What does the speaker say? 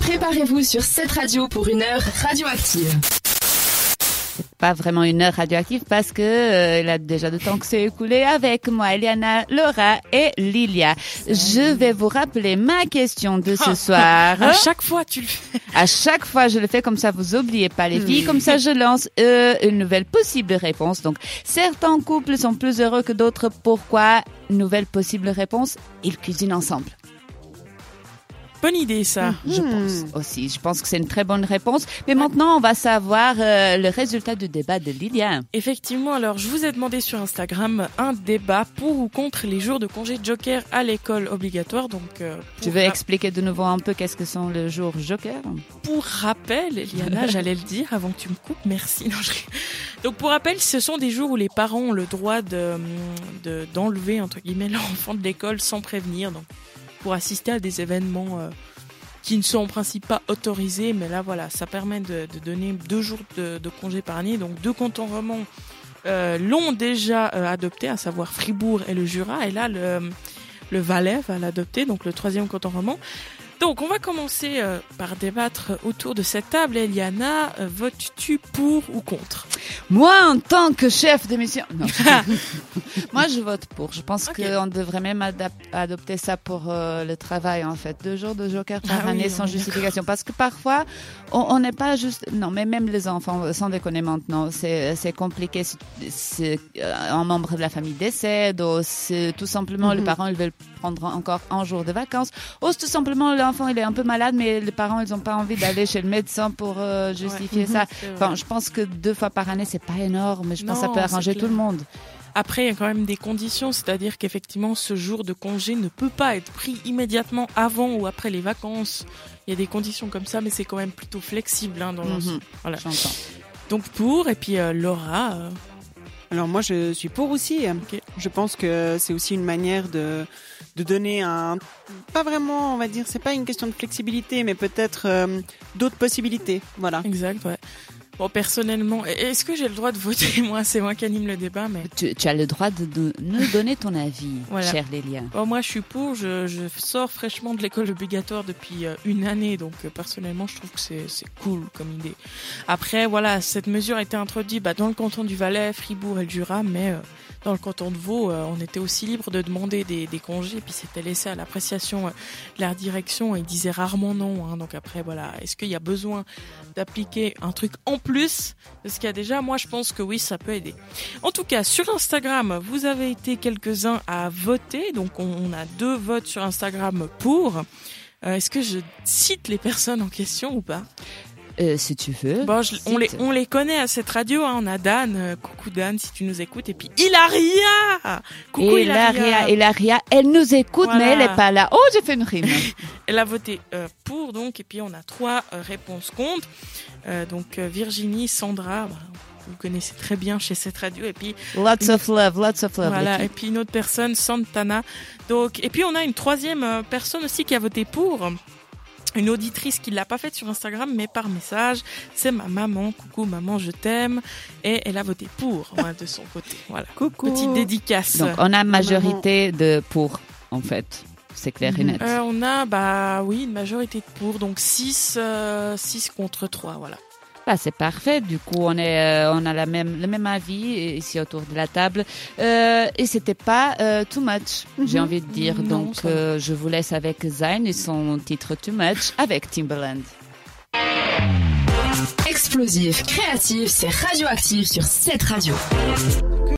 Préparez-vous sur cette radio pour une heure radioactive pas vraiment une heure radioactive parce que euh, il a déjà de temps que c'est écoulé avec moi, Eliana, Laura et Lilia. Je vais vous rappeler ma question de ce soir. À chaque fois, tu le fais. À chaque fois, je le fais comme ça, vous oubliez pas les filles. Comme ça, je lance euh, une nouvelle possible réponse. Donc, certains couples sont plus heureux que d'autres. Pourquoi? Nouvelle possible réponse, ils cuisinent ensemble. Bonne idée, ça. Je pense aussi. Je pense que c'est une très bonne réponse. Mais maintenant, on va savoir euh, le résultat du débat de Lilia. Effectivement, alors je vous ai demandé sur Instagram un débat pour ou contre les jours de congé Joker à l'école obligatoire. Donc, euh, tu veux expliquer de nouveau un peu qu'est-ce que sont les jours Joker? Pour rappel, Eliana, j'allais le dire avant que tu me coupes. Merci. Non, je... Donc, pour rappel, ce sont des jours où les parents ont le droit de d'enlever entre guillemets l'enfant de l'école sans prévenir. Donc pour assister à des événements euh, qui ne sont en principe pas autorisés, mais là voilà, ça permet de, donner deux jours de, congé par année. Donc deux cantons romans euh, l'ont déjà euh, adopté, à savoir Fribourg et le Jura, et là le, le Valais va l'adopter, donc le troisième canton roman. Donc, on va commencer euh, par débattre autour de cette table. Eliana, euh, votes-tu pour ou contre? Moi, en tant que chef d'émission, non. Moi, je vote pour. Je pense qu'on devrait même adopter ça pour euh, le travail, en fait. Deux jours de joker par ah année sans justification. Parce que parfois, on n'est pas juste... Non, mais même les enfants, sans déconner maintenant, c'est compliqué. C'est un membre de la famille décède, ou tout simplement, les mhm. parents, ils veulent prendre encore un jour de vacances, ou tout simplement, l'enfant il est un peu malade, mais les parents ils n'ont pas envie d'aller chez le médecin pour euh, justifier ça. Enfin, je pense que deux fois par année c'est pas énorme, mais je pense que ça peut arranger tout le monde. Après, il y a quand même des conditions, c'est-à-dire qu'effectivement, ce jour de congé ne peut pas être pris immédiatement avant ou après les vacances. Il y a des conditions comme ça, mais c'est quand même plutôt flexible. Hein, dans mhm. voilà. Donc pour, et puis euh, Laura. Euh, Alors moi, je suis pour aussi. Je pense que c'est aussi une manière de de donner un pas vraiment on va dire c'est pas une question de flexibilité mais peut-être euh, d'autres possibilités. Voilà. Exact ouais Bon, personnellement, est-ce que j'ai le droit de voter Moi, c'est moi qui anime le débat, mais tu, as le droit de, nous donner ton avis, chère Lélia. Bon, moi, je suis pour. Je, je sors fraîchement de l'école obligatoire depuis euh, une année, donc euh, personnellement, je trouve que c'est cool comme idée. Après, voilà, cette mesure a été introduite bah, dans le canton du Valais, Fribourg et le Jura, mais dans le canton de Vaud, euh, on était aussi libre de demander des, des congés, puis c'était laissé à l'appréciation euh, de la direction. Ils disaient rarement non. Hein, donc après, voilà, est-ce qu'il y a besoin d'appliquer un truc en plus de ce qu'il y a déjà? Moi, je pense que oui, ça peut aider. En tout cas, sur Instagram, vous avez été quelques-uns à voter. Donc on, a deux votes sur Instagram pour. Euh, est-ce que je cite les personnes en question ou pas? Euh, si tu veux. Bon, on, les, on les connaît à cette radio. Hein. On a Dan. Euh, coucou Dan, si tu nous écoutes. Et puis Hilaria. Coucou Hilaria. Hilaria, elle nous écoute, mais elle n'est pas là. Oh, j'ai fait une rime. elle a voté euh, pour, donc. Et puis on a trois réponses contre. donc Virginie, Sandra. Bah, vous connaissez très bien chez cette radio et puis lots of love lots of love voilà et puis une autre personne Santana donc et puis on a une troisième personne aussi qui a voté pour une auditrice qui l'a pas faite sur Instagram, mais par message. C'est ma maman. Coucou maman, je t'aime. Et elle a voté pour de son côté. Voilà. Coucou. Petite dédicace. Donc on a majorité de pour, en fait. C'est clair et net. Euh, on a, bah oui, une majorité de pour. Donc 6, 6 euh, contre 3, voilà. Ah, c'est parfait. Du coup, on est, euh, on a la même, le même avis ici autour de la table. Euh, et c'était pas euh, too much, j'ai mhm. envie de dire. Donc, euh, je vous laisse avec Zayn et son titre Too Much avec Timberland. Explosif, créatif, c'est radioactif sur cette radio.